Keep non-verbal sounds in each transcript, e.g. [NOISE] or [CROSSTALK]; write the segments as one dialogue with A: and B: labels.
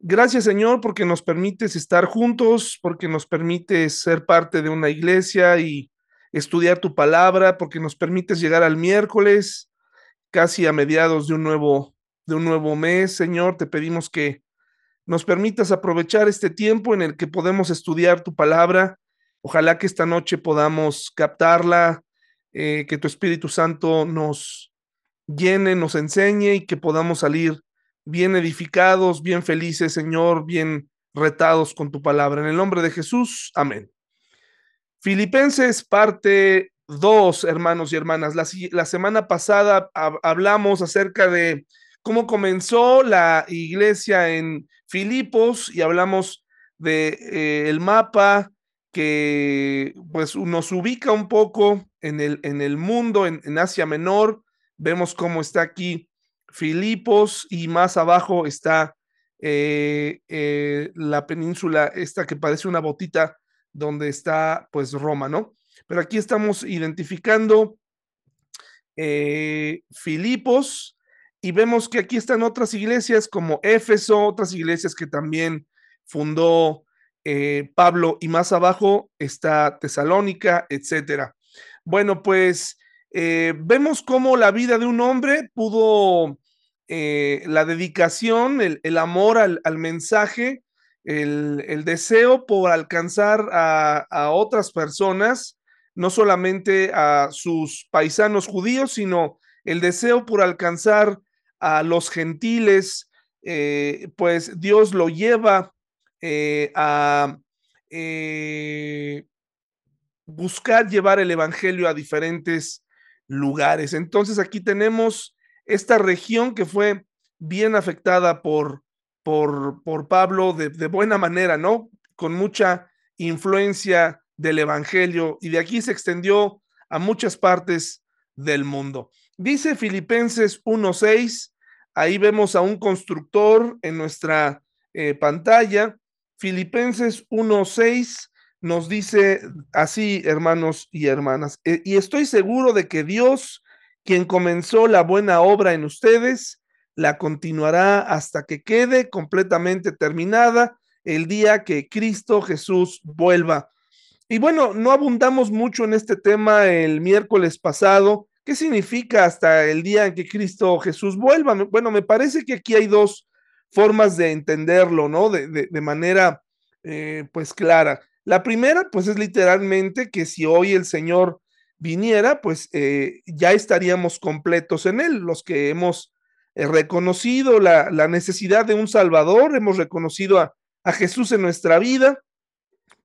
A: Gracias Señor porque nos permites estar juntos, porque nos permites ser parte de una iglesia y estudiar tu palabra, porque nos permites llegar al miércoles, casi a mediados de un nuevo de un nuevo mes, Señor, te pedimos que nos permitas aprovechar este tiempo en el que podemos estudiar tu palabra. Ojalá que esta noche podamos captarla, eh, que tu Espíritu Santo nos llene, nos enseñe y que podamos salir bien edificados, bien felices, Señor, bien retados con tu palabra. En el nombre de Jesús, amén. Filipenses parte 2, hermanos y hermanas. La, semana pasada hablamos acerca de cómo comenzó la iglesia en Filipos y hablamos de eh, el mapa que pues nos ubica un poco en el, en el mundo, en, Asia Menor. Vemos cómo está aquí Filipos y más abajo está eh, eh, la península esta que parece una botita donde está pues Roma, ¿no? Pero aquí estamos identificando Filipos y vemos que aquí están otras iglesias como Éfeso, otras iglesias que también fundó eh, Pablo y más abajo está Tesalónica, etcétera. Bueno, pues eh, vemos cómo la vida de un hombre pudo, eh, la dedicación, el, amor al, mensaje, el, deseo por alcanzar a, otras personas, no solamente a sus paisanos judíos, sino el deseo por alcanzar a los gentiles, eh, pues Dios lo lleva a buscar llevar el Evangelio a diferentes lugares. Entonces aquí tenemos esta región que fue bien afectada por, por, por Pablo de, de buena manera, ¿no? Con mucha influencia del Evangelio y de aquí se extendió a muchas partes del mundo. Dice Filipenses 1.6, ahí vemos a un constructor en nuestra eh, pantalla. Filipenses 1.6 nos dice así, hermanos y hermanas, e, y estoy seguro de que Dios, quien comenzó la buena obra en ustedes, la continuará hasta que quede completamente terminada el día que Cristo Jesús vuelva. Y bueno, no abundamos mucho en este tema el miércoles pasado, ¿Qué significa hasta el día en que Cristo Jesús vuelva? Bueno, me parece que aquí hay dos formas de entenderlo, ¿no? De, manera, eh, pues, clara. La primera, pues, es literalmente que si hoy el Señor viniera, pues, eh, ya estaríamos completos en Él, los que hemos eh, reconocido la, necesidad de un Salvador, hemos reconocido a, Jesús en nuestra vida,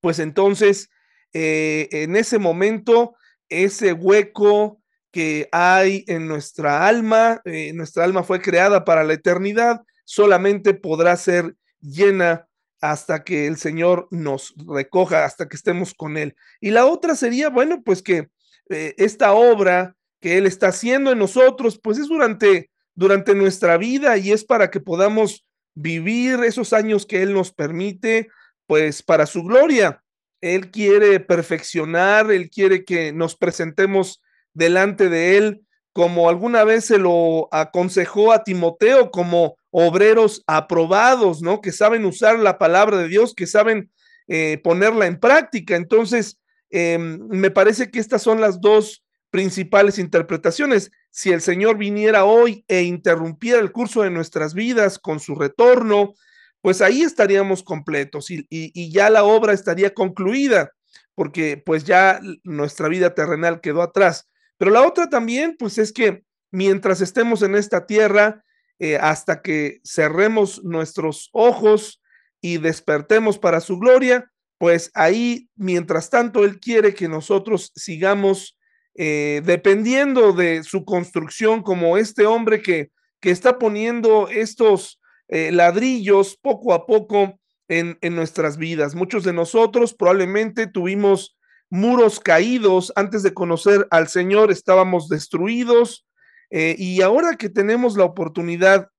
A: pues entonces, en ese momento, ese hueco, que hay en nuestra alma, eh, nuestra alma fue creada para la eternidad, solamente podrá ser llena hasta que el Señor nos recoja, hasta que estemos con Él. Y la otra sería, bueno, pues que eh, esta obra que Él está haciendo en nosotros, pues es durante, durante nuestra vida y es para que podamos vivir esos años que Él nos permite, pues para su gloria. Él quiere perfeccionar, Él quiere que nos presentemos delante de él, como alguna vez se lo aconsejó a Timoteo, como obreros aprobados, ¿no? Que saben usar la palabra de Dios, que saben eh, ponerla en práctica. Entonces, em, me parece que estas son las dos principales interpretaciones. Si el Señor viniera hoy e interrumpiera el curso de nuestras vidas con su retorno, pues ahí estaríamos completos y, y ya la obra estaría concluida, porque pues ya nuestra vida terrenal quedó atrás. Pero la otra también, pues es que mientras estemos en esta tierra, eh, hasta que cerremos nuestros ojos y despertemos para su gloria, pues ahí, mientras tanto, Él quiere que nosotros sigamos eh, dependiendo de su construcción, como este hombre que, que está poniendo estos eh, ladrillos poco a poco en, en nuestras vidas. Muchos de nosotros probablemente tuvimos muros caídos, antes de conocer al Señor estábamos destruidos eh, y ahora que tenemos la oportunidad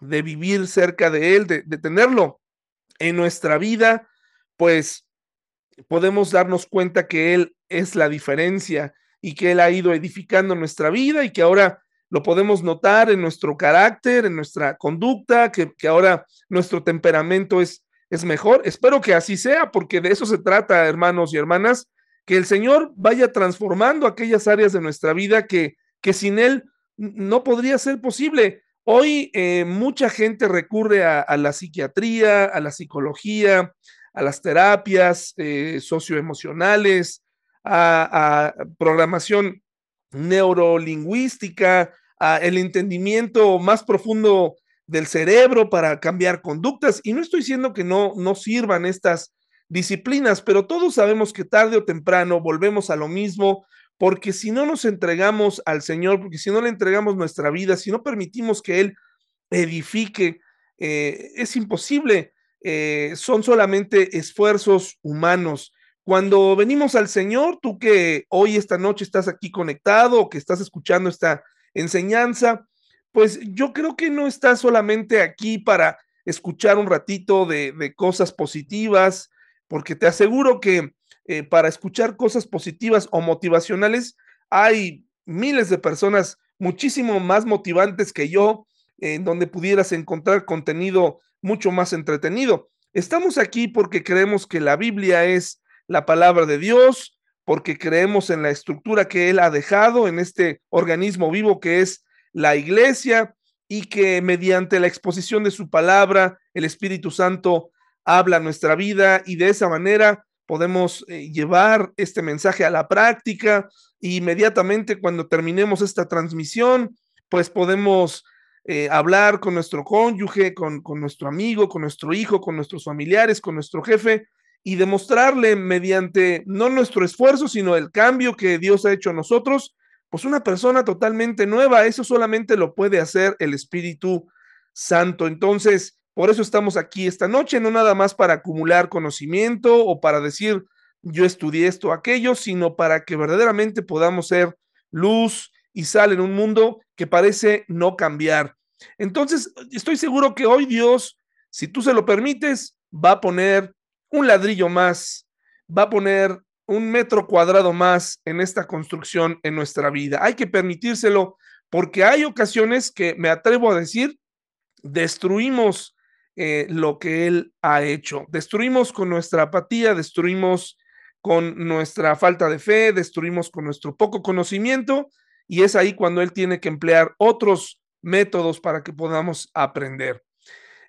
A: de vivir cerca de Él, de, tenerlo en nuestra vida, pues podemos darnos cuenta que Él es la diferencia y que Él ha ido edificando nuestra vida y que ahora lo podemos notar en nuestro carácter, en nuestra conducta, que, que ahora nuestro temperamento es, es mejor. Espero que así sea, porque de eso se trata, hermanos y hermanas, que el Señor vaya transformando aquellas áreas de nuestra vida que, que sin Él no podría ser posible. Hoy eh, mucha gente recurre a, la psiquiatría, a la psicología, a las terapias eh, socioemocionales, a, programación neurolingüística, a el entendimiento más profundo del cerebro para cambiar conductas. Y no estoy diciendo que no, no sirvan estas disciplinas, pero todos sabemos que tarde o temprano volvemos a lo mismo, porque si no nos entregamos al Señor, porque si no le entregamos nuestra vida, si no permitimos que Él edifique, eh, es imposible, eh, son solamente esfuerzos humanos. Cuando venimos al Señor, tú que hoy, esta noche estás aquí conectado que estás escuchando esta enseñanza, pues yo creo que no estás solamente aquí para escuchar un ratito de cosas positivas, porque te aseguro que eh, para escuchar cosas positivas o motivacionales, hay miles de personas muchísimo más motivantes que yo, en donde pudieras encontrar contenido mucho más entretenido. Estamos aquí porque creemos que la Biblia es la palabra de Dios, porque creemos en la estructura que Él ha dejado en este organismo vivo que es la iglesia y que mediante la exposición de su palabra, el Espíritu Santo habla nuestra vida y de esa manera podemos eh, llevar este mensaje a la práctica e inmediatamente cuando terminemos esta transmisión, pues podemos eh, hablar con nuestro cónyuge, con, con nuestro amigo, con nuestro hijo, con nuestros familiares, con nuestro jefe y demostrarle mediante no nuestro esfuerzo, sino el cambio que Dios ha hecho a nosotros, pues una persona totalmente nueva. Eso solamente lo puede hacer el Espíritu Santo. Entonces, por eso estamos aquí esta noche, no nada más para acumular conocimiento o para decir yo estudié esto o aquello, sino para que verdaderamente podamos ser luz y sal en un mundo que parece no cambiar. Entonces, estoy seguro que hoy Dios, si tú se lo permites, va a poner un ladrillo más, va a poner un metro cuadrado más en esta construcción en nuestra vida. Hay que permitírselo porque hay ocasiones que me atrevo a decir, destruimos eh, lo que Él ha hecho. Destruimos con nuestra apatía, destruimos con nuestra falta de fe, destruimos con nuestro poco conocimiento y es ahí cuando Él tiene que emplear otros métodos para que podamos aprender.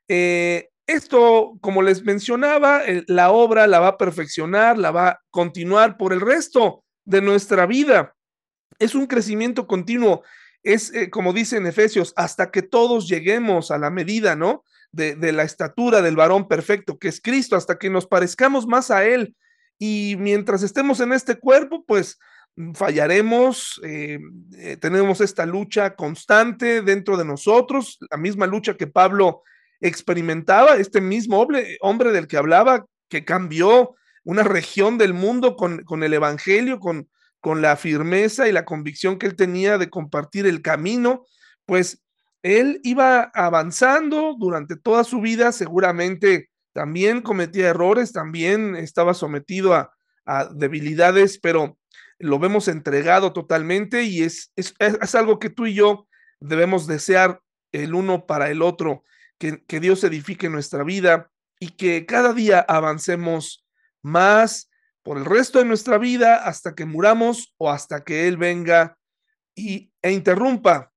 A: Eh, esto, como les mencionaba, la obra la va a perfeccionar, la va a continuar por el resto de nuestra vida. Es un crecimiento continuo. Es, eh, como dice en Efesios, hasta que todos lleguemos a la medida, ¿no? De, la estatura del varón perfecto, que es Cristo, hasta que nos parezcamos más a Él. Y mientras estemos en este cuerpo, pues mm, fallaremos, eh, eh, tenemos esta lucha constante dentro de nosotros, la misma lucha que Pablo experimentaba, este mismo hombre, hombre del que hablaba, que cambió una región del mundo con, con el Evangelio, con, con la firmeza y la convicción que él tenía de compartir el camino, pues él iba avanzando durante toda su vida, seguramente también cometía errores, también estaba sometido a, debilidades, pero lo vemos entregado totalmente y es, es, algo que tú y yo debemos desear el uno para el otro, que, que Dios edifique nuestra vida y que cada día avancemos más por el resto de nuestra vida hasta que muramos o hasta que Él venga y, e interrumpa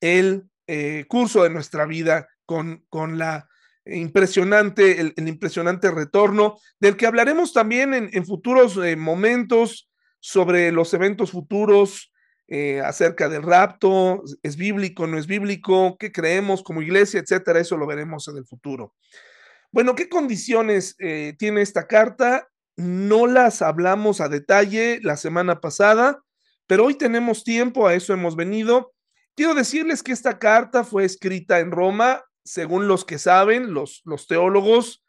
A: el eh, curso de nuestra vida con, con la impresionante, el, impresionante retorno, del que hablaremos también en, futuros eh, momentos sobre los eventos futuros, eh, acerca del rapto, es bíblico, no es bíblico, qué creemos como iglesia, etcétera, eso lo veremos en el futuro. Bueno, ¿qué condiciones tiene esta carta? No las hablamos a detalle la semana pasada, pero hoy tenemos tiempo, a eso hemos venido. Quiero decirles que esta carta fue escrita en Roma, según los que saben, los, los teólogos,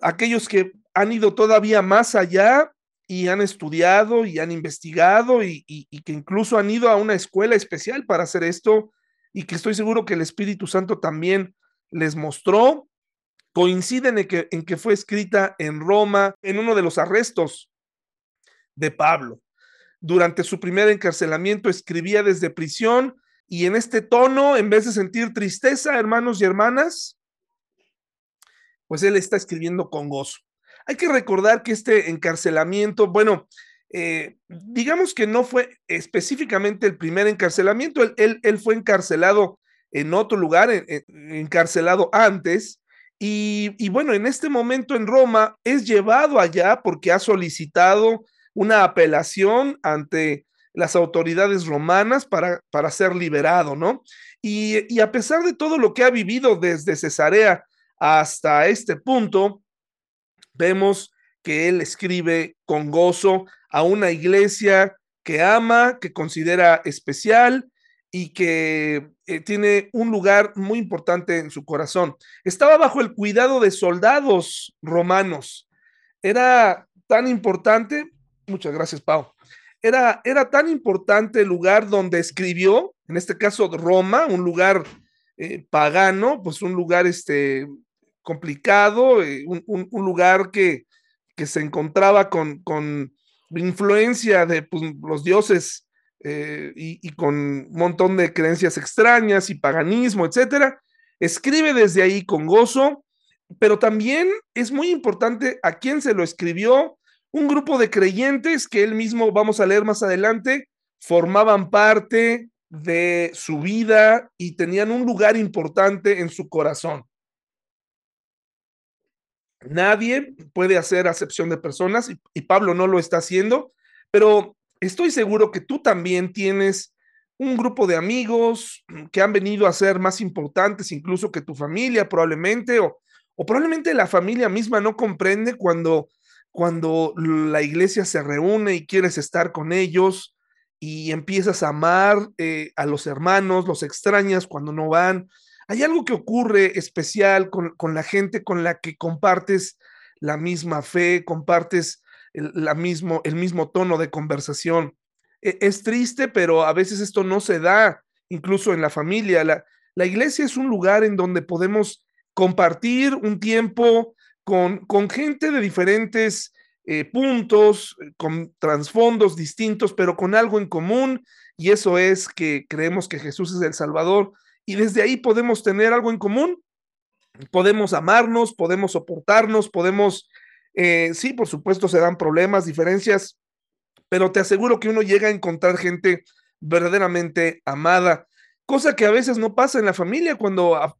A: aquellos que han ido todavía más allá y han estudiado y han investigado y, que incluso han ido a una escuela especial para hacer esto y que estoy seguro que el Espíritu Santo también les mostró, coinciden en que, en que fue escrita en Roma en uno de los arrestos de Pablo. Durante su primer encarcelamiento escribía desde prisión Y en este tono, en vez de sentir tristeza, hermanos y hermanas, pues él está escribiendo con gozo. Hay que recordar que este encarcelamiento, bueno, eh, digamos que no fue específicamente el primer encarcelamiento, él, fue encarcelado en otro lugar, encarcelado antes, y, bueno, en este momento en Roma es llevado allá porque ha solicitado una apelación ante las autoridades romanas para, para ser liberado, ¿no? Y, y a pesar de todo lo que ha vivido desde Cesarea hasta este punto, vemos que él escribe con gozo a una iglesia que ama, que considera especial y que eh, tiene un lugar muy importante en su corazón. Estaba bajo el cuidado de soldados romanos. Era tan importante, muchas gracias, Pau. Era, era tan importante el lugar donde escribió, en este caso Roma, un lugar eh, pagano, pues un lugar este, complicado, eh, un, lugar que, que, se encontraba con, con influencia de pues, los dioses eh, y, con un montón de creencias extrañas y paganismo, etcétera. Escribe desde ahí con gozo, pero también es muy importante a quién se lo escribió. Un grupo de creyentes que él mismo, vamos a leer más adelante, formaban parte de su vida y tenían un lugar importante en su corazón. Nadie puede hacer acepción de personas y, Pablo no lo está haciendo, pero estoy seguro que tú también tienes un grupo de amigos que han venido a ser más importantes incluso que tu familia probablemente o, o probablemente la familia misma no comprende cuando cuando la iglesia se reúne y quieres estar con ellos y empiezas a amar eh, a los hermanos, los extrañas cuando no van, hay algo que ocurre especial con, la gente con la que compartes la misma fe, compartes el, la mismo, el mismo tono de conversación. E, es triste, pero a veces esto no se da, incluso en la familia. La, la iglesia es un lugar en donde podemos compartir un tiempo con, gente de diferentes eh, puntos, con trasfondos distintos, pero con algo en común, y eso es que creemos que Jesús es el Salvador. Y desde ahí podemos tener algo en común, podemos amarnos, podemos soportarnos, podemos, eh, sí, por supuesto se dan problemas, diferencias, pero te aseguro que uno llega a encontrar gente verdaderamente amada, cosa que a veces no pasa en la familia cuando a,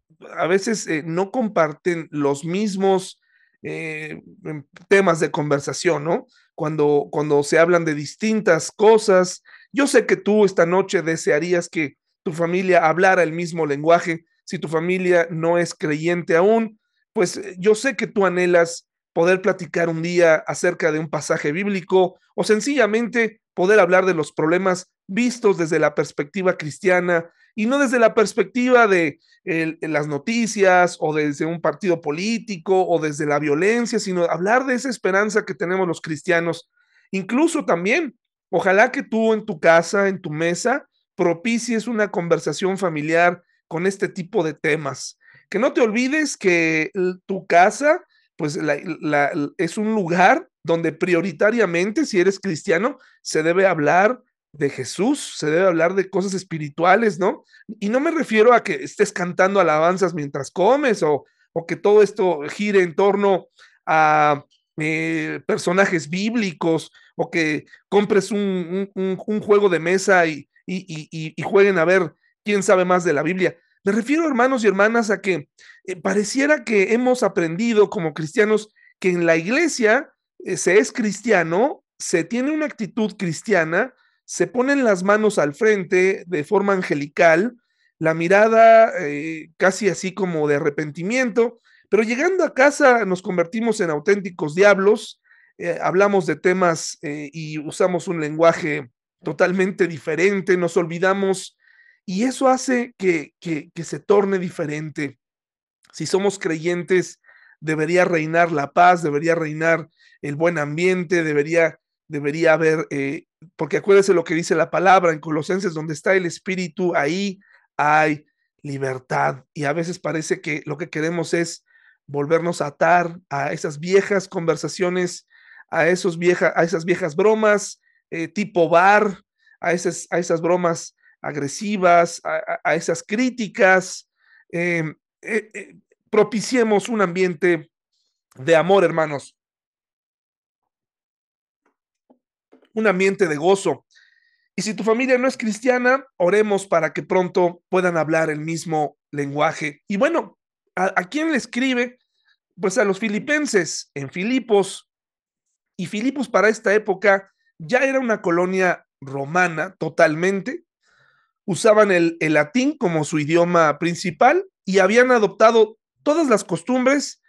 A: veces eh, no comparten los mismos eh, em, temas de conversación, ¿no? Cuando, cuando se hablan de distintas cosas. Yo sé que tú esta noche desearías que tu familia hablara el mismo lenguaje, si tu familia no es creyente aún, pues eh, yo sé que tú anhelas poder platicar un día acerca de un pasaje bíblico o sencillamente poder hablar de los problemas vistos desde la perspectiva cristiana y no desde la perspectiva de las noticias o desde un partido político o desde la violencia, sino hablar de esa esperanza que tenemos los cristianos. Incluso también, ojalá que tú en tu casa, en tu mesa, propicies una conversación familiar con este tipo de temas. Que no te olvides que tu casa, pues es un lugar donde prioritariamente, si eres cristiano, se debe hablar de Jesús, se debe hablar de cosas espirituales, ¿no? Y no me refiero a que estés cantando alabanzas mientras comes o, o que todo esto gire en torno a eh, personajes bíblicos o que compres un, un juego de mesa y, y, jueguen a ver quién sabe más de la Biblia. Me refiero, hermanos y hermanas, a que eh, pareciera que hemos aprendido como cristianos que en la iglesia eh, se es cristiano, se tiene una actitud cristiana, se ponen las manos al frente de forma angelical, la mirada eh, casi así como de arrepentimiento, pero llegando a casa nos convertimos en auténticos diablos, hablamos de temas y usamos un lenguaje totalmente diferente, nos olvidamos y eso hace que, que, se torne diferente. Si somos creyentes, debería reinar la paz, debería reinar el buen ambiente, debería, debería haber, eh, porque acuérdese lo que dice la palabra en Colosenses, donde está el Espíritu, ahí hay libertad. Y a veces parece que lo que queremos es volvernos a atar a esas viejas conversaciones, a, esos vieja, a esas viejas bromas, eh, tipo bar, a esas, a esas bromas agresivas, a, esas críticas. Em, eh, propiciemos un ambiente de amor, hermanos. Un ambiente de gozo. Y si tu familia no es cristiana, oremos para que pronto puedan hablar el mismo lenguaje. Y bueno, ¿a, quién le escribe? Pues a los filipenses en Filipos. Y Filipos para esta época ya era una colonia romana totalmente usaban el, latín como su idioma principal y habían adoptado todas las costumbres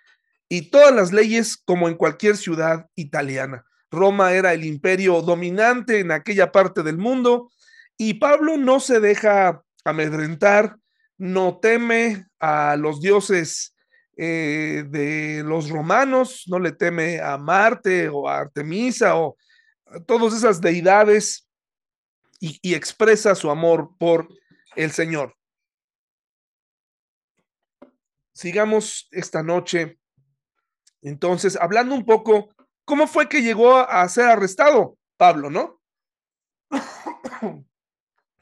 A: y todas las leyes como en cualquier ciudad italiana. Roma era el imperio dominante en aquella parte del mundo y Pablo no se deja amedrentar, no teme a los dioses eh, de los romanos, no le teme a Marte o a Artemisa o a todas esas deidades y, expresa su amor por el Señor. Sigamos esta noche, entonces, hablando un poco, ¿cómo fue que llegó a ser arrestado Pablo, no? [COUGHS]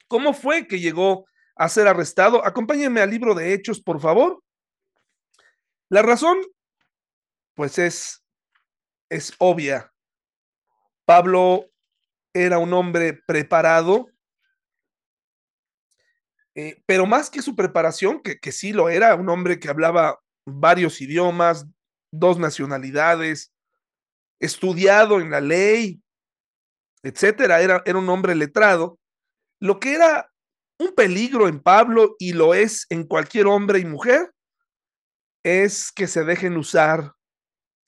A: ¿Cómo fue que llegó a ser arrestado? Acompáñenme al libro de Hechos, por favor. La razón, pues es, es obvia. Pablo era un hombre preparado, eh, pero más que su preparación, que, que sí lo era, un hombre que hablaba varios idiomas, dos nacionalidades, estudiado en la ley, etcétera, era, era un hombre letrado. Lo que era un peligro en Pablo y lo es en cualquier hombre y mujer es que se dejen usar,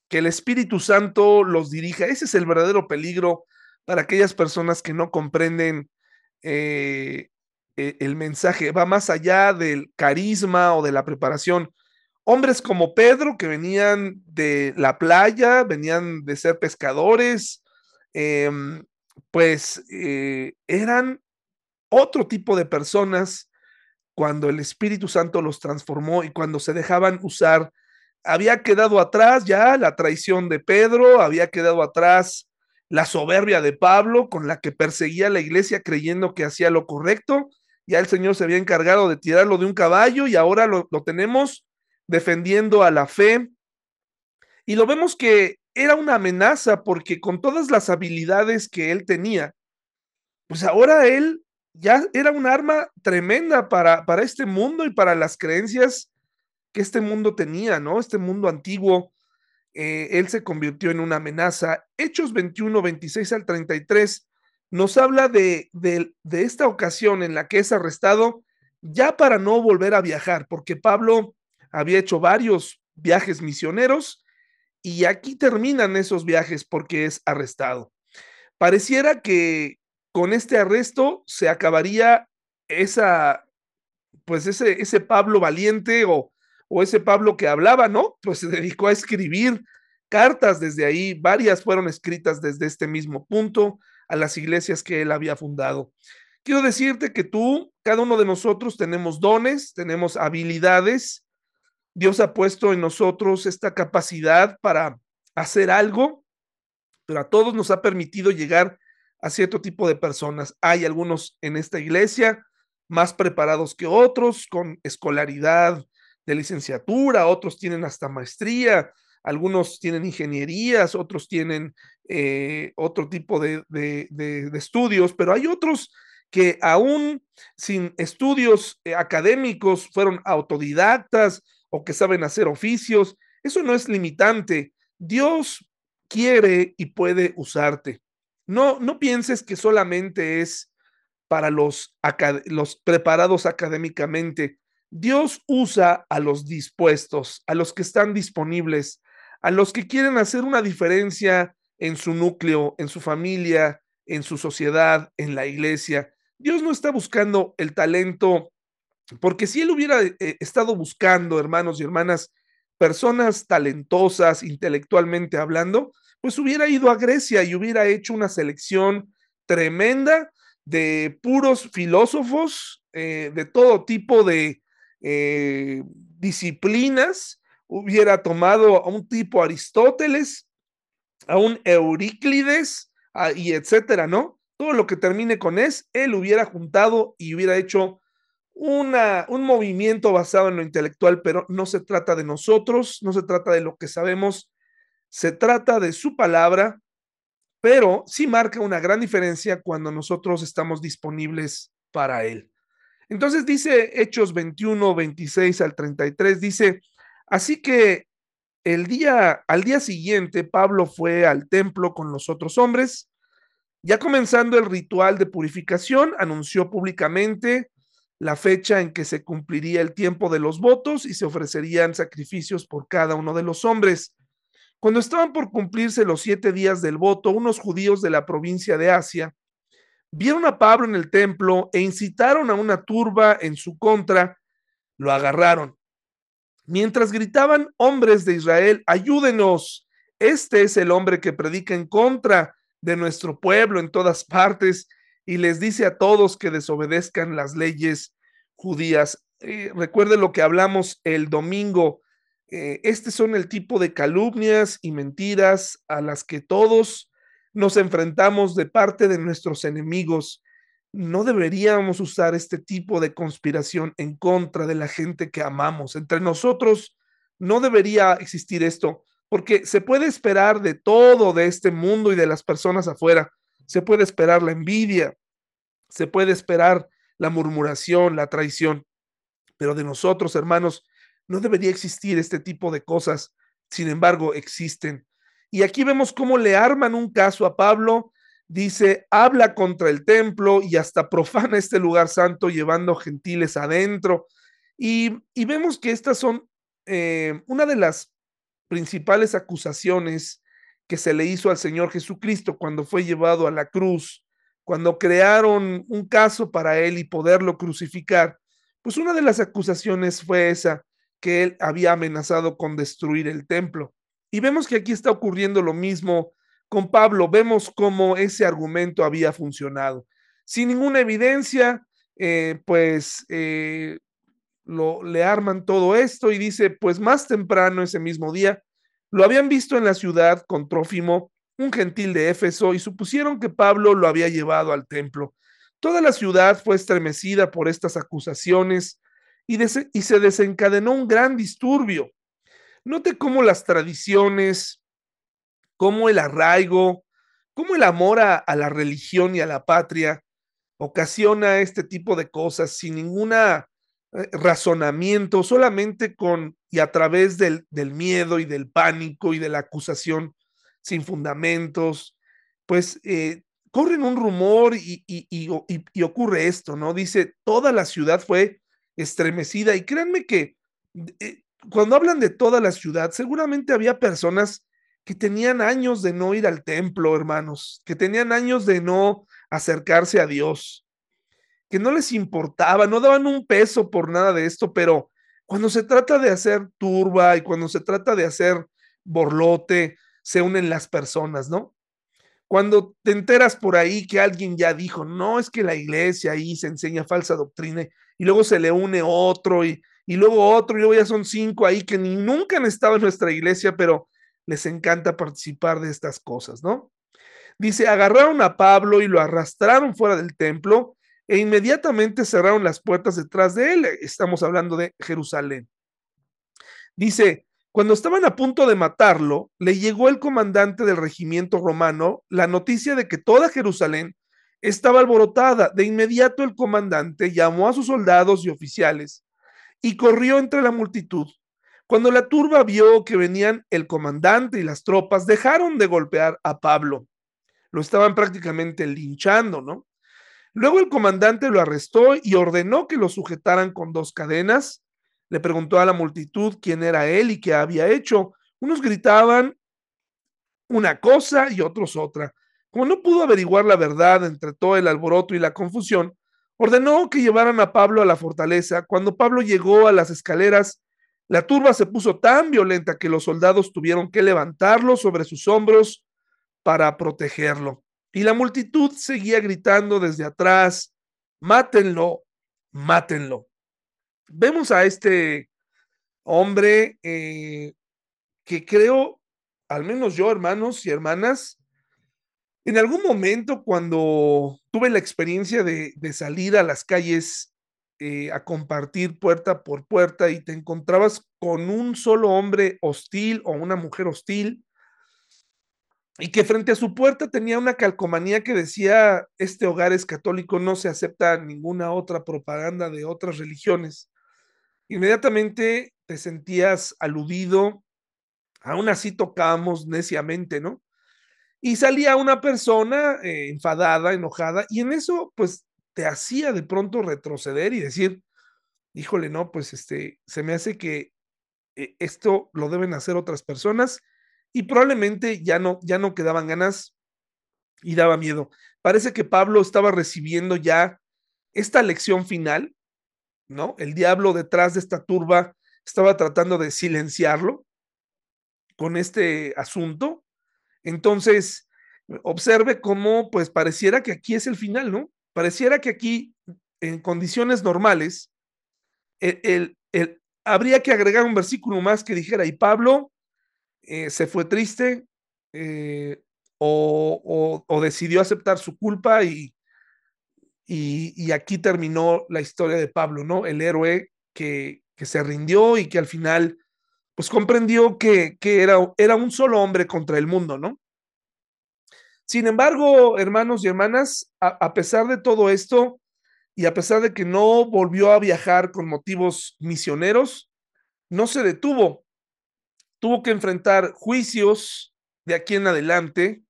A: que el Espíritu Santo los dirija. Ese es el verdadero peligro para aquellas personas que no comprenden eh, e, el mensaje, va más allá del carisma o de la preparación. Hombres como Pedro, que venían de la playa, venían de ser pescadores, em, pues eh, eran otro tipo de personas cuando el Espíritu Santo los transformó y cuando se dejaban usar. Había quedado atrás ya la traición de Pedro, había quedado atrás la soberbia de Pablo con la que perseguía la iglesia creyendo que hacía lo correcto. Ya el Señor se había encargado de tirarlo de un caballo y ahora lo, tenemos defendiendo a la fe. Y lo vemos que era una amenaza porque con todas las habilidades que él tenía, pues ahora él ya era un arma tremenda para, para este mundo y para las creencias que este mundo tenía, ¿no? Este mundo antiguo eh, él se convirtió en una amenaza. Hechos 21, 26 al 33 nos habla de, de, de esta ocasión en la que es arrestado ya para no volver a viajar, porque Pablo había hecho varios viajes misioneros y aquí terminan esos viajes porque es arrestado. Pareciera que con este arresto se acabaría esa, pues ese, ese Pablo valiente o, o ese Pablo que hablaba, ¿no? Pues se dedicó a escribir cartas desde ahí, varias fueron escritas desde este mismo punto a las iglesias que él había fundado. Quiero decirte que tú, cada uno de nosotros tenemos dones, tenemos habilidades. Dios ha puesto en nosotros esta capacidad para hacer algo, pero a todos nos ha permitido llegar a cierto tipo de personas. Hay algunos en esta iglesia más preparados que otros, con escolaridad de licenciatura, otros tienen hasta maestría, algunos tienen ingenierías, otros tienen eh, otro tipo de, estudios, pero hay otros que aún sin estudios eh, académicos fueron autodidactas o que saben hacer oficios. Eso no es limitante. Dios quiere y puede usarte. No, no pienses que solamente es para los, los preparados académicamente. Dios usa a los dispuestos, a los que están disponibles, a los que quieren hacer una diferencia en su núcleo, en su familia, en su sociedad, en la iglesia. Dios no está buscando el talento, porque si Él hubiera eh, estado buscando, hermanos y hermanas, personas talentosas, intelectualmente hablando, pues hubiera ido a Grecia y hubiera hecho una selección tremenda de puros filósofos, eh, de todo tipo de, eh, disciplinas, hubiera tomado a un tipo Aristóteles, a un Euríclides y etcétera, ¿no? todo lo que termine con es, él hubiera juntado y hubiera hecho una, un movimiento basado en lo intelectual, pero no se trata de nosotros, no se trata de lo que sabemos, se trata de su palabra, pero sí marca una gran diferencia cuando nosotros estamos disponibles para él. Entonces dice Hechos 21, 26 al 33, dice, así que el día, al día siguiente, Pablo fue al templo con los otros hombres. Ya comenzando el ritual de purificación, anunció públicamente la fecha en que se cumpliría el tiempo de los votos y se ofrecerían sacrificios por cada uno de los hombres. Cuando estaban por cumplirse los siete días del voto, unos judíos de la provincia de Asia vieron a Pablo en el templo e incitaron a una turba en su contra, lo agarraron. Mientras gritaban, hombres de Israel, ayúdenos, este es el hombre que predica en contra de nuestro pueblo en todas partes y les dice a todos que desobedezcan las leyes judías. Eh, recuerde lo que hablamos el domingo. Eh, este son el tipo de calumnias y mentiras a las que todos nos enfrentamos de parte de nuestros enemigos. No deberíamos usar este tipo de conspiración en contra de la gente que amamos. Entre nosotros no debería existir esto, porque se puede esperar de todo de este mundo y de las personas afuera. Se puede esperar la envidia, se puede esperar la murmuración, la traición, pero de nosotros, hermanos, no debería existir este tipo de cosas. Sin embargo, existen. Y aquí vemos cómo le arman un caso a Pablo. Dice, habla contra el templo y hasta profana este lugar santo llevando gentiles adentro. Y, vemos que estas son eh, una de las principales acusaciones que se le hizo al Señor Jesucristo cuando fue llevado a la cruz, cuando crearon un caso para él y poderlo crucificar. Pues una de las acusaciones fue esa, que él había amenazado con destruir el templo. Y vemos que aquí está ocurriendo lo mismo con Pablo. Vemos cómo ese argumento había funcionado. Sin ninguna evidencia, eh, pues eh, le arman todo esto y dice, pues más temprano ese mismo día, lo habían visto en la ciudad con Trófimo, un gentil de Éfeso, y supusieron que Pablo lo había llevado al templo. Toda la ciudad fue estremecida por estas acusaciones y, se desencadenó un gran disturbio. Note cómo las tradiciones, cómo el arraigo, cómo el amor a, la religión y a la patria ocasiona este tipo de cosas sin ninguna eh, razonamiento, solamente con y a través del, miedo y del pánico y de la acusación sin fundamentos, pues eh, corren un rumor y, ocurre esto, ¿no? Dice, toda la ciudad fue estremecida y créanme que eh, cuando hablan de toda la ciudad, seguramente había personas que tenían años de no ir al templo, hermanos, que tenían años de no acercarse a Dios, que no les importaba, no daban un peso por nada de esto, pero cuando se trata de hacer turba y cuando se trata de hacer borlote, se unen las personas, ¿no? Cuando te enteras por ahí que alguien ya dijo, no, es que la iglesia ahí se enseña falsa doctrina y luego se le une otro y y luego otro, y luego ya son cinco ahí que ni nunca han estado en nuestra iglesia, pero les encanta participar de estas cosas, ¿no? Dice, agarraron a Pablo y lo arrastraron fuera del templo e inmediatamente cerraron las puertas detrás de él. Estamos hablando de Jerusalén. Dice, cuando estaban a punto de matarlo, le llegó el comandante del regimiento romano la noticia de que toda Jerusalén estaba alborotada. De inmediato el comandante llamó a sus soldados y oficiales y corrió entre la multitud. Cuando la turba vio que venían el comandante y las tropas, dejaron de golpear a Pablo. Lo estaban prácticamente linchando, ¿no? Luego el comandante lo arrestó y ordenó que lo sujetaran con dos cadenas. Le preguntó a la multitud quién era él y qué había hecho. Unos gritaban una cosa y otros otra. Como no pudo averiguar la verdad entre todo el alboroto y la confusión, ordenó que llevaran a Pablo a la fortaleza. Cuando Pablo llegó a las escaleras, la turba se puso tan violenta que los soldados tuvieron que levantarlo sobre sus hombros para protegerlo. Y la multitud seguía gritando desde atrás, mátenlo, mátenlo. Vemos a este hombre eh, que creo, al menos yo, hermanos y hermanas, En algún momento, cuando tuve la experiencia de, salir a las calles eh, a compartir puerta por puerta y te encontrabas con un solo hombre hostil o una mujer hostil, y que frente a su puerta tenía una calcomanía que decía, este hogar es católico, no se acepta ninguna otra propaganda de otras religiones. Inmediatamente te sentías aludido, aún así tocábamos neciamente, ¿no? Y salía una persona eh, enfadada, enojada, y en eso, pues, te hacía de pronto retroceder y decir, híjole, no, pues, este, se me hace que eh, esto lo deben hacer otras personas y probablemente ya no, ya no quedaban ganas y daba miedo. Parece que Pablo estaba recibiendo ya esta lección final, ¿no? El diablo detrás de esta turba estaba tratando de silenciarlo con este asunto. Entonces, observe cómo, pues, pareciera que aquí es el final, ¿no? Pareciera que aquí, en condiciones normales, el, el, habría que agregar un versículo más que dijera, y Pablo eh, se fue triste eh, o, o, decidió aceptar su culpa y, y, aquí terminó la historia de Pablo, ¿no? El héroe que, que se rindió y que al final pues comprendió que, que era, era un solo hombre contra el mundo, ¿no? Sin embargo, hermanos y hermanas, a, pesar de todo esto y a pesar de que no volvió a viajar con motivos misioneros, no se detuvo tuvo que enfrentar juicios de aquí en adelante,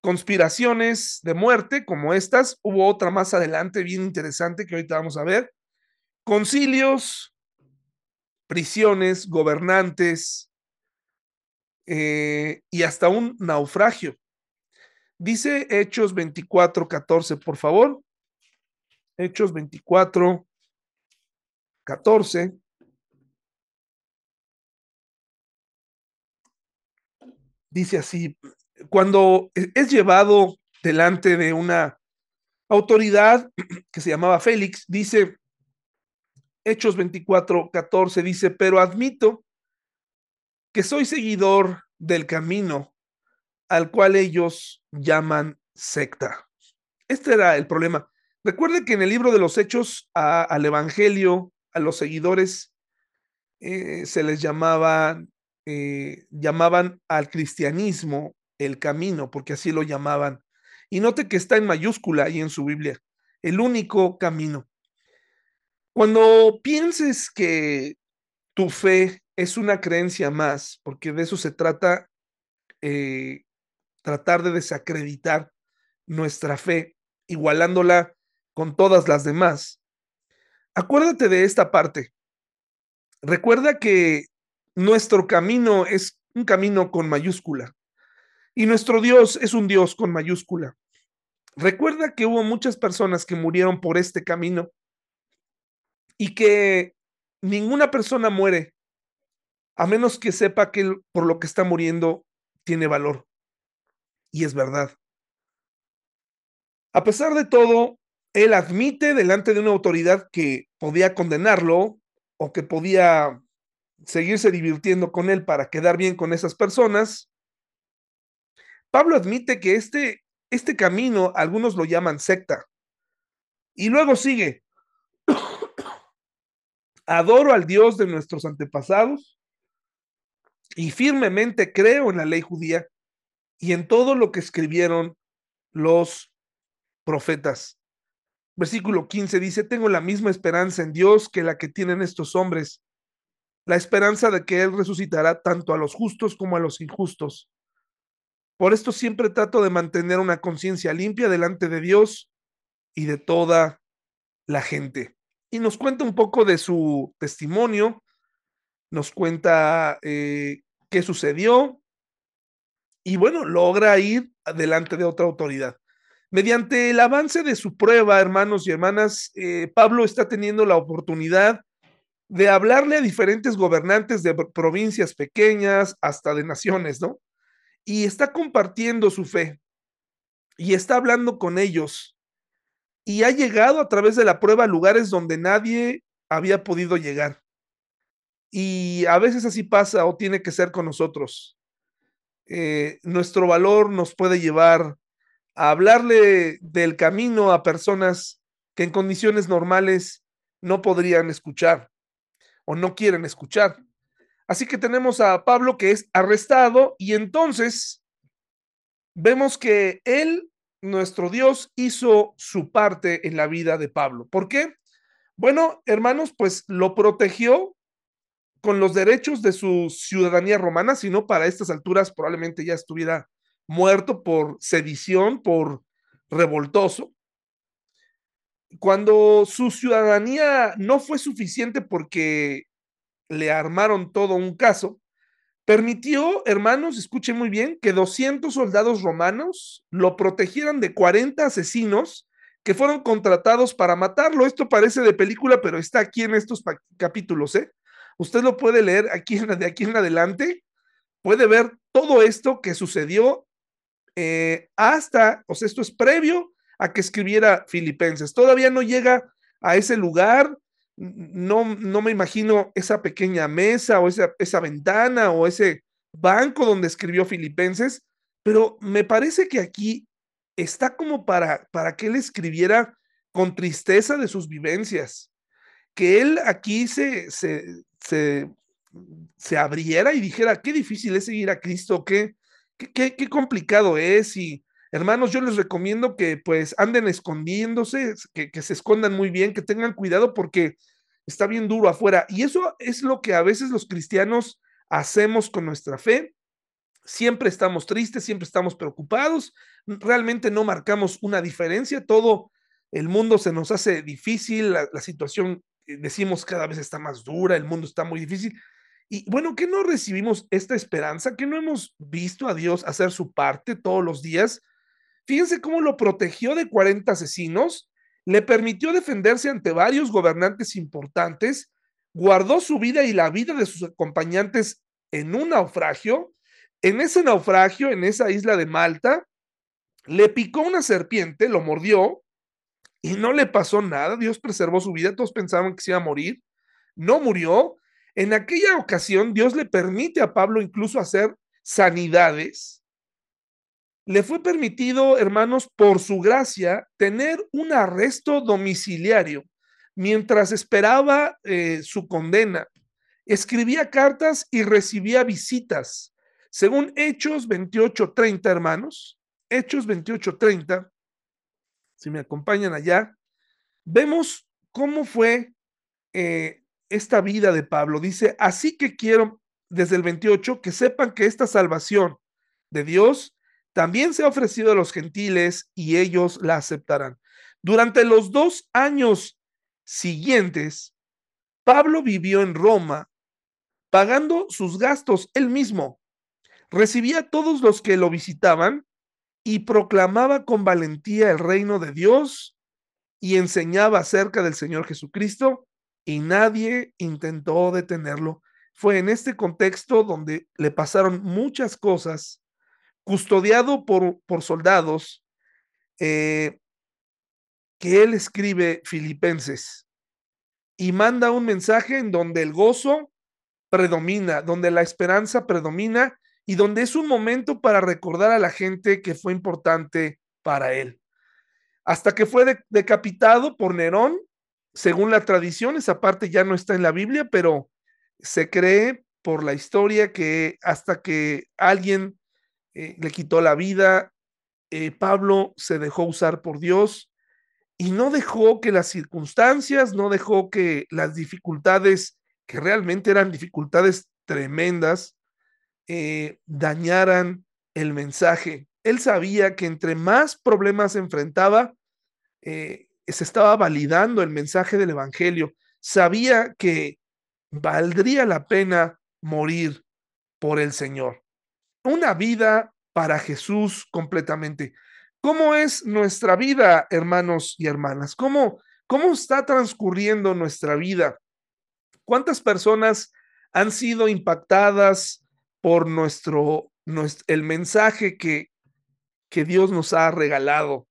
A: conspiraciones de muerte como estas, hubo otra más adelante bien interesante que ahorita vamos a ver, concilios, prisiones, gobernantes eh, y hasta un naufragio. Dice Hechos 24, 14, por favor. Hechos 24, 14. dice así, cuando es llevado delante de una autoridad que se llamaba Félix, dice, Hechos 24, 14, dice, pero admito que soy seguidor del camino al cual ellos llaman secta. Este era el problema. Recuerde que en el libro de los Hechos al Evangelio, a los seguidores, eh, se les llamaba eh, llamaban al cristianismo el camino, porque así lo llamaban. Y note que está en mayúscula ahí en su Biblia, el único camino. Cuando pienses que tu fe es una creencia más, porque de eso se trata, eh, tratar de desacreditar nuestra fe, igualándola con todas las demás. Acuérdate de esta parte. Recuerda que nuestro camino es un camino con mayúscula y nuestro Dios es un Dios con mayúscula. Recuerda que hubo muchas personas que murieron por este camino y que ninguna persona muere a menos que sepa que por lo que está muriendo tiene valor. Y es verdad. A pesar de todo, él admite delante de una autoridad que podía condenarlo o que podía seguirse divirtiendo con él para quedar bien con esas personas, Pablo admite que este, este camino, algunos lo llaman secta. Y luego sigue, [COUGHS] adoro al Dios de nuestros antepasados y firmemente creo en la ley judía y en todo lo que escribieron los profetas. Versículo 15 dice, tengo la misma esperanza en Dios que la que tienen estos hombres la esperanza de que Él resucitará tanto a los justos como a los injustos. Por esto siempre trato de mantener una conciencia limpia delante de Dios y de toda la gente. Y nos cuenta un poco de su testimonio, nos cuenta eh, qué sucedió y bueno, logra ir delante de otra autoridad. Mediante el avance de su prueba, hermanos y hermanas, eh, Pablo está teniendo la oportunidad de hablarle a diferentes gobernantes de provincias pequeñas hasta de naciones, ¿no? Y está compartiendo su fe y está hablando con ellos y ha llegado a través de la prueba a lugares donde nadie había podido llegar. Y a veces así pasa o tiene que ser con nosotros. Eh, nuestro valor nos puede llevar a hablarle del camino a personas que en condiciones normales no podrían escuchar o no quieren escuchar. Así que tenemos a Pablo que es arrestado y entonces vemos que él, nuestro Dios, hizo su parte en la vida de Pablo. ¿Por qué? Bueno, hermanos, pues lo protegió con los derechos de su ciudadanía romana, si no para estas alturas probablemente ya estuviera muerto por sedición, por revoltoso. Cuando su ciudadanía no fue suficiente porque le armaron todo un caso, permitió, hermanos, escuchen muy bien, que 200 soldados romanos lo protegieran de 40 asesinos que fueron contratados para matarlo. Esto parece de película, pero está aquí en estos capítulos, ¿eh? Usted lo puede leer aquí de aquí en adelante, puede ver todo esto que sucedió eh, hasta, o sea, esto es previo a que escribiera Filipenses. Todavía no llega a ese lugar, no, no me imagino esa pequeña mesa o esa, esa ventana o ese banco donde escribió Filipenses, pero me parece que aquí está como para, para que él escribiera con tristeza de sus vivencias, que él aquí se, se, se, se abriera y dijera, qué difícil es seguir a Cristo, qué, qué, qué complicado es y hermanos, yo les recomiendo que pues anden escondiéndose, que, que se escondan muy bien, que tengan cuidado porque está bien duro afuera. Y eso es lo que a veces los cristianos hacemos con nuestra fe. Siempre estamos tristes, siempre estamos preocupados, realmente no marcamos una diferencia, todo el mundo se nos hace difícil, la, la situación, eh, decimos, cada vez está más dura, el mundo está muy difícil. Y bueno, que no recibimos esta esperanza, que no hemos visto a Dios hacer su parte todos los días. Fíjense cómo lo protegió de 40 asesinos, le permitió defenderse ante varios gobernantes importantes, guardó su vida y la vida de sus acompañantes en un naufragio. En ese naufragio, en esa isla de Malta, le picó una serpiente, lo mordió y no le pasó nada. Dios preservó su vida. Todos pensaban que se iba a morir. No murió. En aquella ocasión, Dios le permite a Pablo incluso hacer sanidades le fue permitido, hermanos, por su gracia, tener un arresto domiciliario mientras esperaba eh, su condena. Escribía cartas y recibía visitas. Según Hechos 28:30, hermanos, Hechos 28:30, si me acompañan allá, vemos cómo fue eh, esta vida de Pablo. Dice, así que quiero, desde el 28, que sepan que esta salvación de Dios también se ha ofrecido a los gentiles y ellos la aceptarán. Durante los dos años siguientes, Pablo vivió en Roma, pagando sus gastos él mismo. Recibía a todos los que lo visitaban y proclamaba con valentía el reino de Dios y enseñaba acerca del Señor Jesucristo y nadie intentó detenerlo. Fue en este contexto donde le pasaron muchas cosas custodiado por, por soldados, eh, que él escribe Filipenses y manda un mensaje en donde el gozo predomina, donde la esperanza predomina y donde es un momento para recordar a la gente que fue importante para él. Hasta que fue decapitado por Nerón, según la tradición, esa parte ya no está en la Biblia, pero se cree por la historia que hasta que alguien eh, le quitó la vida, eh, Pablo se dejó usar por Dios y no dejó que las circunstancias, no dejó que las dificultades, que realmente eran dificultades tremendas, eh, dañaran el mensaje. Él sabía que entre más problemas se enfrentaba, se estaba validando el mensaje del Evangelio. Sabía que valdría la pena morir por el Señor una vida para Jesús completamente. ¿Cómo es nuestra vida, hermanos y hermanas? ¿Cómo, cómo está transcurriendo nuestra vida? ¿Cuántas personas han sido impactadas por nuestro, nuestro el mensaje que, que Dios nos ha regalado?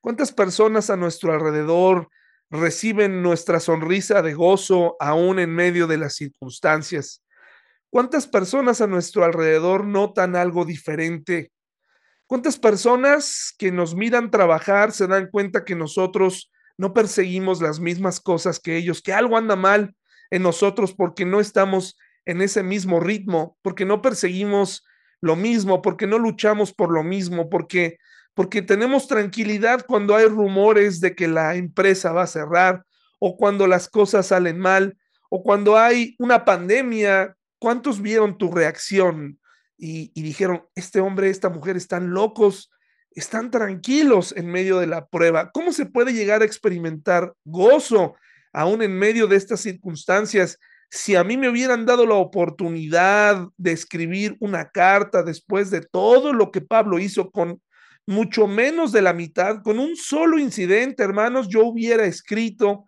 A: ¿Cuántas personas a nuestro alrededor reciben nuestra sonrisa de gozo aún en medio de las circunstancias? ¿Cuántas personas a nuestro alrededor notan algo diferente ¿Cuántas personas que nos miran trabajar se dan cuenta que nosotros no perseguimos las mismas cosas que ellos, que algo anda mal en nosotros porque no estamos en ese mismo ritmo, porque no perseguimos lo mismo, porque no luchamos por lo mismo, porque porque tenemos tranquilidad cuando hay rumores de que la empresa va a cerrar o cuando las cosas salen mal o cuando hay una pandemia. ¿Cuántos vieron tu reacción y, dijeron, este hombre, esta mujer están locos, están tranquilos en medio de la prueba? ¿Cómo se puede llegar a experimentar gozo aún en medio de estas circunstancias? Si a mí me hubieran dado la oportunidad de escribir una carta después de todo lo que Pablo hizo con mucho menos de la mitad, con un solo incidente, hermanos, yo hubiera escrito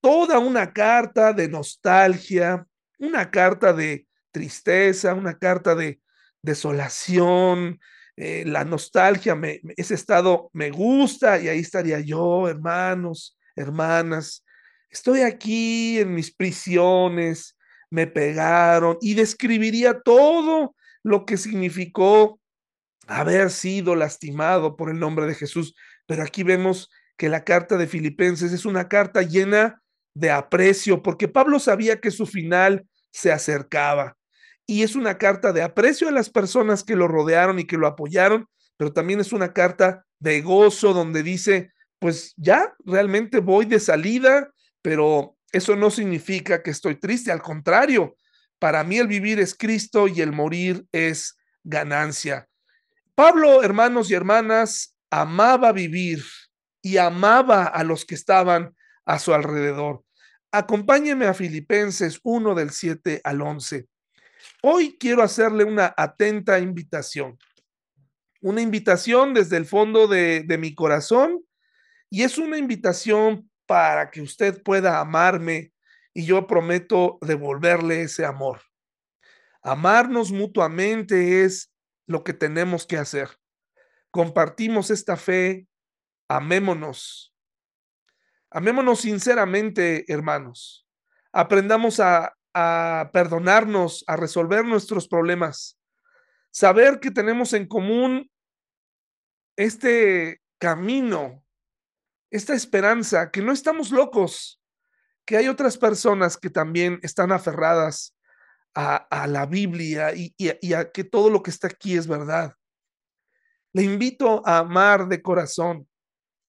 A: toda una carta de nostalgia, una carta de tristeza, una carta de desolación, eh, la nostalgia, me, ese estado me gusta y ahí estaría yo, hermanos, hermanas. Estoy aquí en mis prisiones, me pegaron y describiría todo lo que significó haber sido lastimado por el nombre de Jesús. Pero aquí vemos que la carta de Filipenses es una carta llena de aprecio, porque Pablo sabía que su final se acercaba. Y es una carta de aprecio a las personas que lo rodearon y que lo apoyaron, pero también es una carta de gozo donde dice, pues ya realmente voy de salida, pero eso no significa que estoy triste, al contrario, para mí el vivir es Cristo y el morir es ganancia. Pablo, hermanos y hermanas, amaba vivir y amaba a los que estaban a su alrededor. Acompáñeme a Filipenses 1 del 7 al 11. Hoy quiero hacerle una atenta invitación, una invitación desde el fondo de, mi corazón y es una invitación para que usted pueda amarme y yo prometo devolverle ese amor. Amarnos mutuamente es lo que tenemos que hacer. Compartimos esta fe, amémonos. Amémonos sinceramente, hermanos. Aprendamos a, a perdonarnos, a resolver nuestros problemas. Saber que tenemos en común este camino, esta esperanza, que no estamos locos, que hay otras personas que también están aferradas a, la Biblia y, a que todo lo que está aquí es verdad. Le invito a amar de corazón.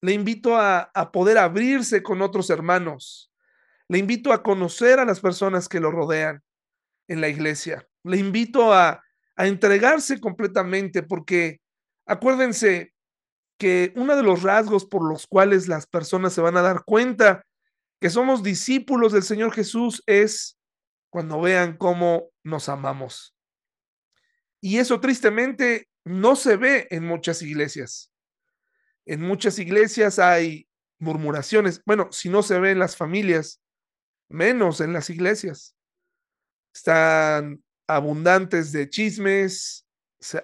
A: Le invito a, poder abrirse con otros hermanos. Le invito a conocer a las personas que lo rodean en la iglesia. Le invito a, a entregarse completamente porque acuérdense que uno de los rasgos por los cuales las personas se van a dar cuenta que somos discípulos del Señor Jesús es cuando vean cómo nos amamos. Y eso tristemente no se ve en muchas iglesias. En muchas iglesias hay murmuraciones. Bueno, si no se ve en las familias, menos en las iglesias. Están abundantes de chismes,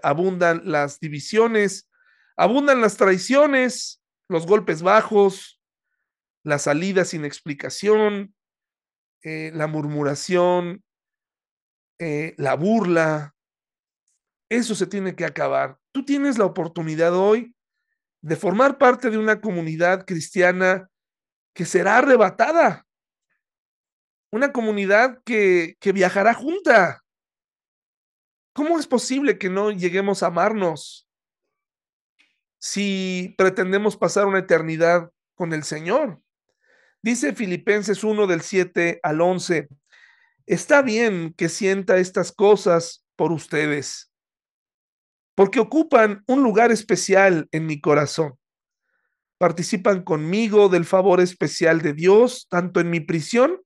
A: abundan las divisiones, abundan las traiciones, los golpes bajos, las salidas sin explicación, eh, la murmuración, eh, la burla. Eso se tiene que acabar. Tú tienes la oportunidad hoy de formar parte de una comunidad cristiana que será arrebatada. Una comunidad que, que viajará junta. ¿Cómo es posible que no lleguemos a amarnos si pretendemos pasar una eternidad con el Señor? Dice Filipenses 1 del 7 al 11, está bien que sienta estas cosas por ustedes, porque ocupan un lugar especial en mi corazón. Participan conmigo del favor especial de Dios, tanto en mi prisión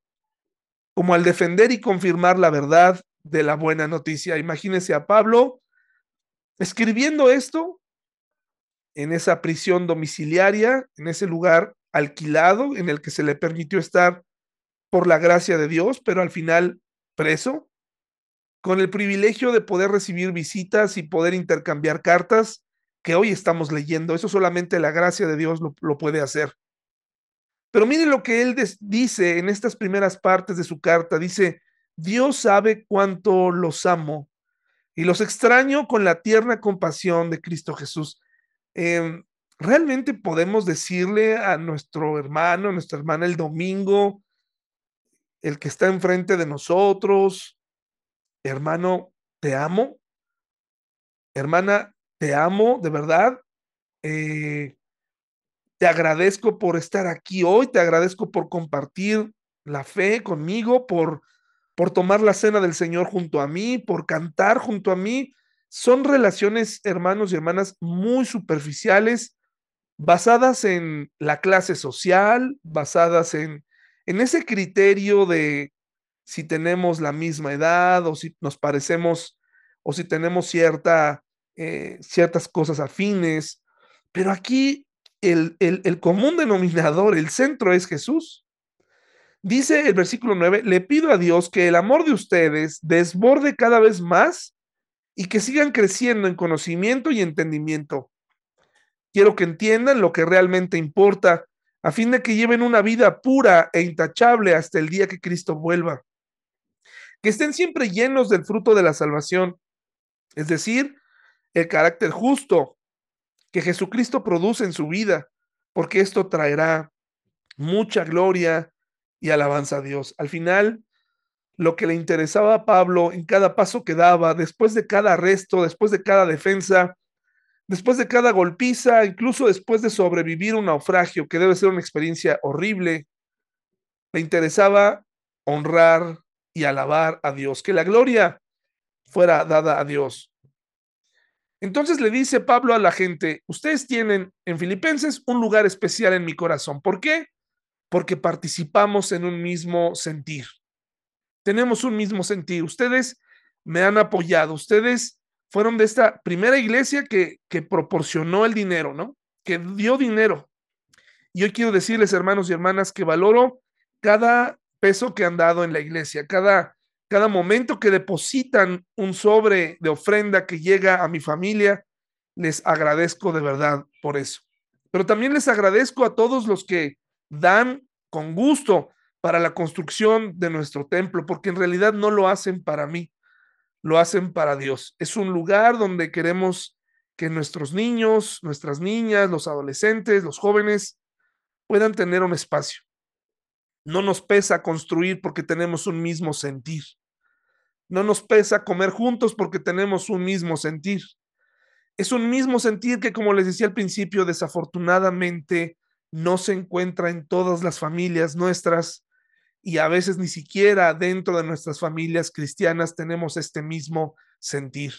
A: como al defender y confirmar la verdad de la buena noticia. Imagínese a Pablo escribiendo esto en esa prisión domiciliaria, en ese lugar alquilado en el que se le permitió estar por la gracia de Dios, pero al final preso, con el privilegio de poder recibir visitas y poder intercambiar cartas que hoy estamos leyendo. Eso solamente la gracia de Dios lo, puede hacer. Pero mire lo que él dice en estas primeras partes de su carta. Dice, Dios sabe cuánto los amo, y los extraño con la tierna compasión de Cristo Jesús. Em, ¿Realmente podemos decirle a nuestro hermano, a nuestra hermana el domingo, el que está enfrente de nosotros, hermano, te amo? Hermana, te amo, de verdad. Eh, te agradezco por estar aquí hoy, te agradezco por compartir la fe conmigo, por, por tomar la cena del Señor junto a mí, por cantar junto a mí. Son relaciones, hermanos y hermanas, muy superficiales, basadas en la clase social, basadas en, en ese criterio de si tenemos la misma edad o si nos parecemos o si tenemos cierta, eh, ciertas cosas afines. Pero aquí el, el, el común denominador, el centro es Jesús. Dice el versículo 9, le pido a Dios que el amor de ustedes desborde cada vez más y que sigan creciendo en conocimiento y entendimiento. Quiero que entiendan lo que realmente importa, a fin de que lleven una vida pura e intachable hasta el día que Cristo vuelva. Que estén siempre llenos del fruto de la salvación, es decir, el carácter justo que Jesucristo produce en su vida, porque esto traerá mucha gloria y alabanza a Dios. Al final, lo que le interesaba a Pablo en cada paso que daba, después de cada arresto, después de cada defensa, después de cada golpiza, incluso después de sobrevivir un naufragio, que debe ser una experiencia horrible, le interesaba honrar y alabar a Dios, que la gloria fuera dada a Dios. Entonces le dice Pablo a la gente, ustedes tienen en Filipenses un lugar especial en mi corazón. ¿Por qué? porque participamos en un mismo sentir. Tenemos un mismo sentir. Ustedes me han apoyado, ustedes fueron de esta primera iglesia que, que proporcionó el dinero, ¿no? Que dio dinero. Y hoy quiero decirles, hermanos y hermanas, que valoro cada peso que han dado en la iglesia, cada, cada momento que depositan un sobre de ofrenda que llega a mi familia, les agradezco de verdad por eso. Pero también les agradezco a todos los que dan con gusto para la construcción de nuestro templo, porque en realidad no lo hacen para mí, lo hacen para Dios. Es un lugar donde queremos que nuestros niños, nuestras niñas, los adolescentes, los jóvenes puedan tener un espacio. No nos pesa construir porque tenemos un mismo sentir. No nos pesa comer juntos porque tenemos un mismo sentir. Es un mismo sentir que, como les decía al principio, desafortunadamente no se encuentra en todas las familias nuestras y a veces ni siquiera dentro de nuestras familias cristianas tenemos este mismo sentir.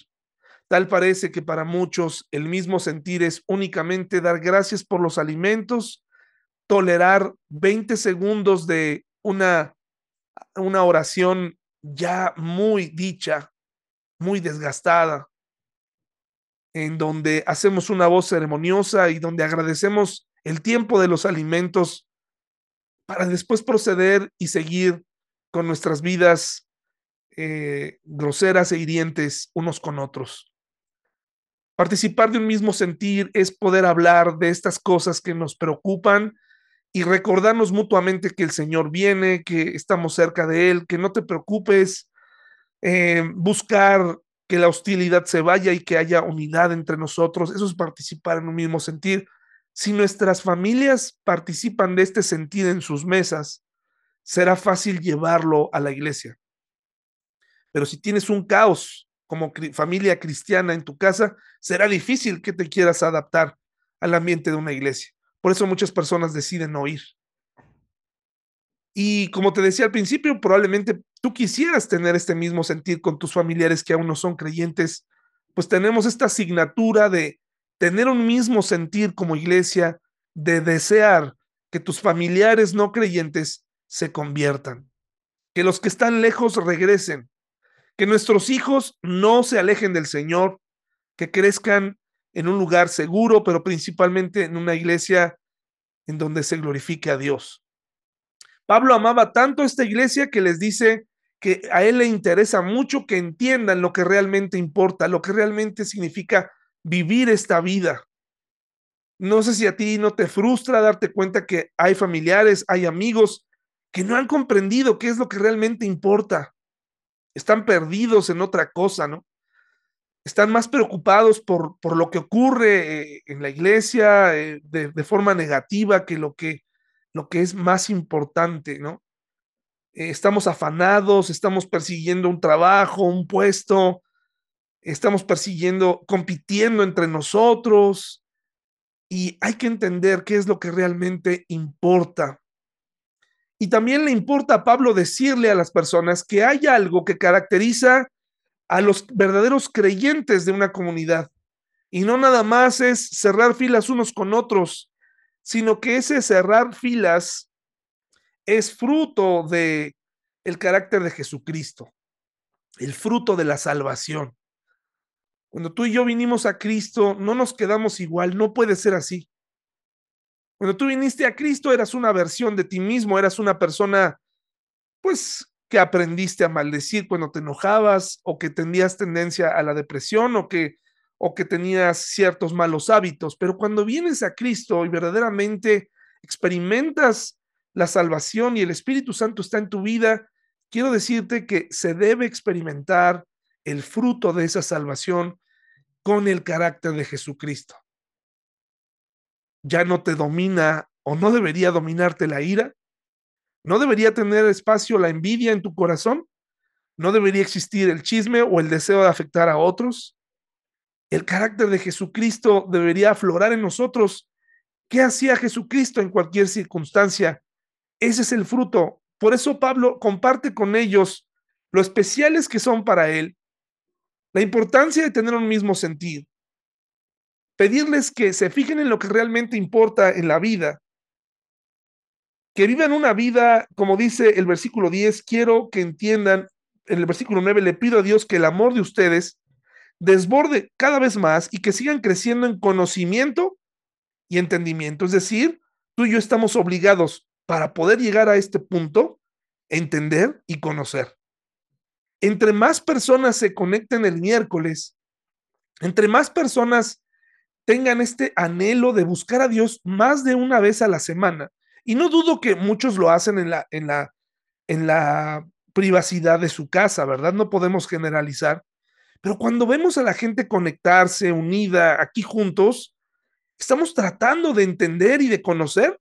A: Tal parece que para muchos el mismo sentir es únicamente dar gracias por los alimentos, tolerar 20 segundos de una, una oración ya muy dicha, muy desgastada, en donde hacemos una voz ceremoniosa y donde agradecemos el tiempo de los alimentos para después proceder y seguir con nuestras vidas eh, groseras e hirientes unos con otros. Participar de un mismo sentir es poder hablar de estas cosas que nos preocupan y recordarnos mutuamente que el Señor viene, que estamos cerca de Él, que no te preocupes, eh, buscar que la hostilidad se vaya y que haya unidad entre nosotros. Eso es participar en un mismo sentir. Si nuestras familias participan de este sentido en sus mesas, será fácil llevarlo a la iglesia. Pero si tienes un caos como familia cristiana en tu casa, será difícil que te quieras adaptar al ambiente de una iglesia. Por eso muchas personas deciden no ir. Y como te decía al principio, probablemente tú quisieras tener este mismo sentir con tus familiares que aún no son creyentes, pues tenemos esta asignatura de tener un mismo sentir como iglesia de desear que tus familiares no creyentes se conviertan, que los que están lejos regresen, que nuestros hijos no se alejen del Señor, que crezcan en un lugar seguro, pero principalmente en una iglesia en donde se glorifique a Dios. Pablo amaba tanto esta iglesia que les dice que a él le interesa mucho que entiendan lo que realmente importa, lo que realmente significa vivir esta vida. No sé si a ti no te frustra darte cuenta que hay familiares, hay amigos que no han comprendido qué es lo que realmente importa. Están perdidos en otra cosa, ¿no? Están más preocupados por, por lo que ocurre eh, en la iglesia eh, de, forma negativa que lo, que lo que es más importante, ¿no? Eh, estamos afanados, estamos persiguiendo un trabajo, un puesto, estamos persiguiendo, compitiendo entre nosotros y hay que entender qué es lo que realmente importa. Y también le importa a Pablo decirle a las personas que hay algo que caracteriza a los verdaderos creyentes de una comunidad. Y no nada más es cerrar filas unos con otros, sino que ese cerrar filas es fruto de el carácter de Jesucristo, el fruto de la salvación. Cuando tú y yo vinimos a Cristo, no nos quedamos igual, no puede ser así. Cuando tú viniste a Cristo, eras una versión de ti mismo, eras una persona, pues, que aprendiste a maldecir cuando te enojabas o que tenías tendencia a la depresión o que, o que tenías ciertos malos hábitos. Pero cuando vienes a Cristo y verdaderamente experimentas la salvación y el Espíritu Santo está en tu vida, quiero decirte que se debe experimentar el fruto de esa salvación con el carácter de Jesucristo. Ya no te domina o no debería dominarte la ira, ¿No debería tener espacio la envidia en tu corazón? ¿No debería existir el chisme o el deseo de afectar a otros? El carácter de Jesucristo debería aflorar en nosotros. ¿Qué hacía Jesucristo en cualquier circunstancia? Ese es el fruto. Por eso Pablo comparte con ellos lo especiales que son para él, la importancia de tener un mismo sentido, pedirles que se fijen en lo que realmente importa en la vida que vivan una vida, como dice el versículo 10, quiero que entiendan, en el versículo 9 le pido a Dios que el amor de ustedes desborde cada vez más y que sigan creciendo en conocimiento y entendimiento. Es decir, tú y yo estamos obligados para poder llegar a este punto, entender y conocer. Entre más personas se conecten el miércoles, entre más personas tengan este anhelo de buscar a Dios más de una vez a la semana, y no dudo que muchos lo hacen en la, en la, en la privacidad de su casa, ¿verdad? No podemos generalizar. Pero cuando vemos a la gente conectarse, unida, aquí juntos, estamos tratando de entender y de conocer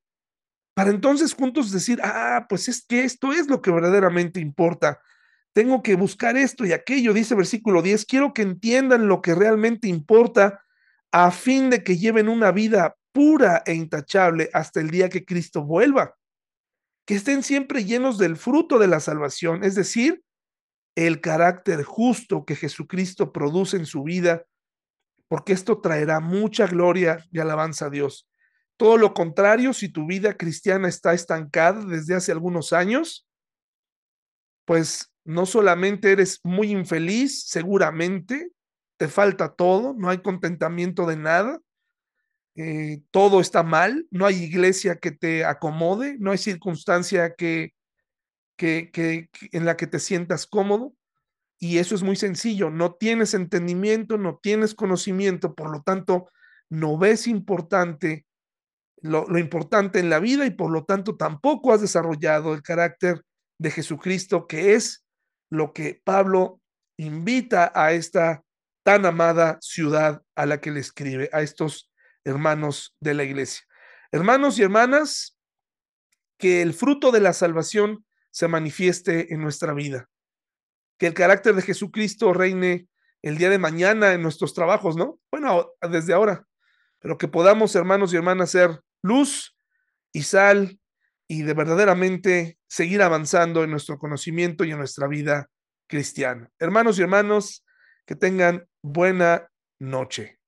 A: para entonces juntos decir, ah, pues es que esto es lo que verdaderamente importa. Tengo que buscar esto y aquello, dice versículo 10, quiero que entiendan lo que realmente importa a fin de que lleven una vida pura e intachable hasta el día que Cristo vuelva. Que estén siempre llenos del fruto de la salvación, es decir, el carácter justo que Jesucristo produce en su vida, porque esto traerá mucha gloria y alabanza a Dios. Todo lo contrario, si tu vida cristiana está estancada desde hace algunos años, pues no solamente eres muy infeliz, seguramente te falta todo, no hay contentamiento de nada, eh, todo está mal, no hay iglesia que te acomode, no hay circunstancia que, que, que, en la que te sientas cómodo. Y eso es muy sencillo, no tienes entendimiento, no tienes conocimiento, por lo tanto, no ves importante lo, lo importante en la vida y por lo tanto tampoco has desarrollado el carácter de Jesucristo, que es lo que Pablo invita a esta tan amada ciudad a la que le escribe, a estos hermanos de la iglesia. Hermanos y hermanas, que el fruto de la salvación se manifieste en nuestra vida. Que el carácter de Jesucristo reine el día de mañana en nuestros trabajos, ¿no? Bueno, desde ahora, pero que podamos, hermanos y hermanas, ser luz y sal y de verdaderamente seguir avanzando en nuestro conocimiento y en nuestra vida cristiana. Hermanos y hermanos, que tengan buena noche.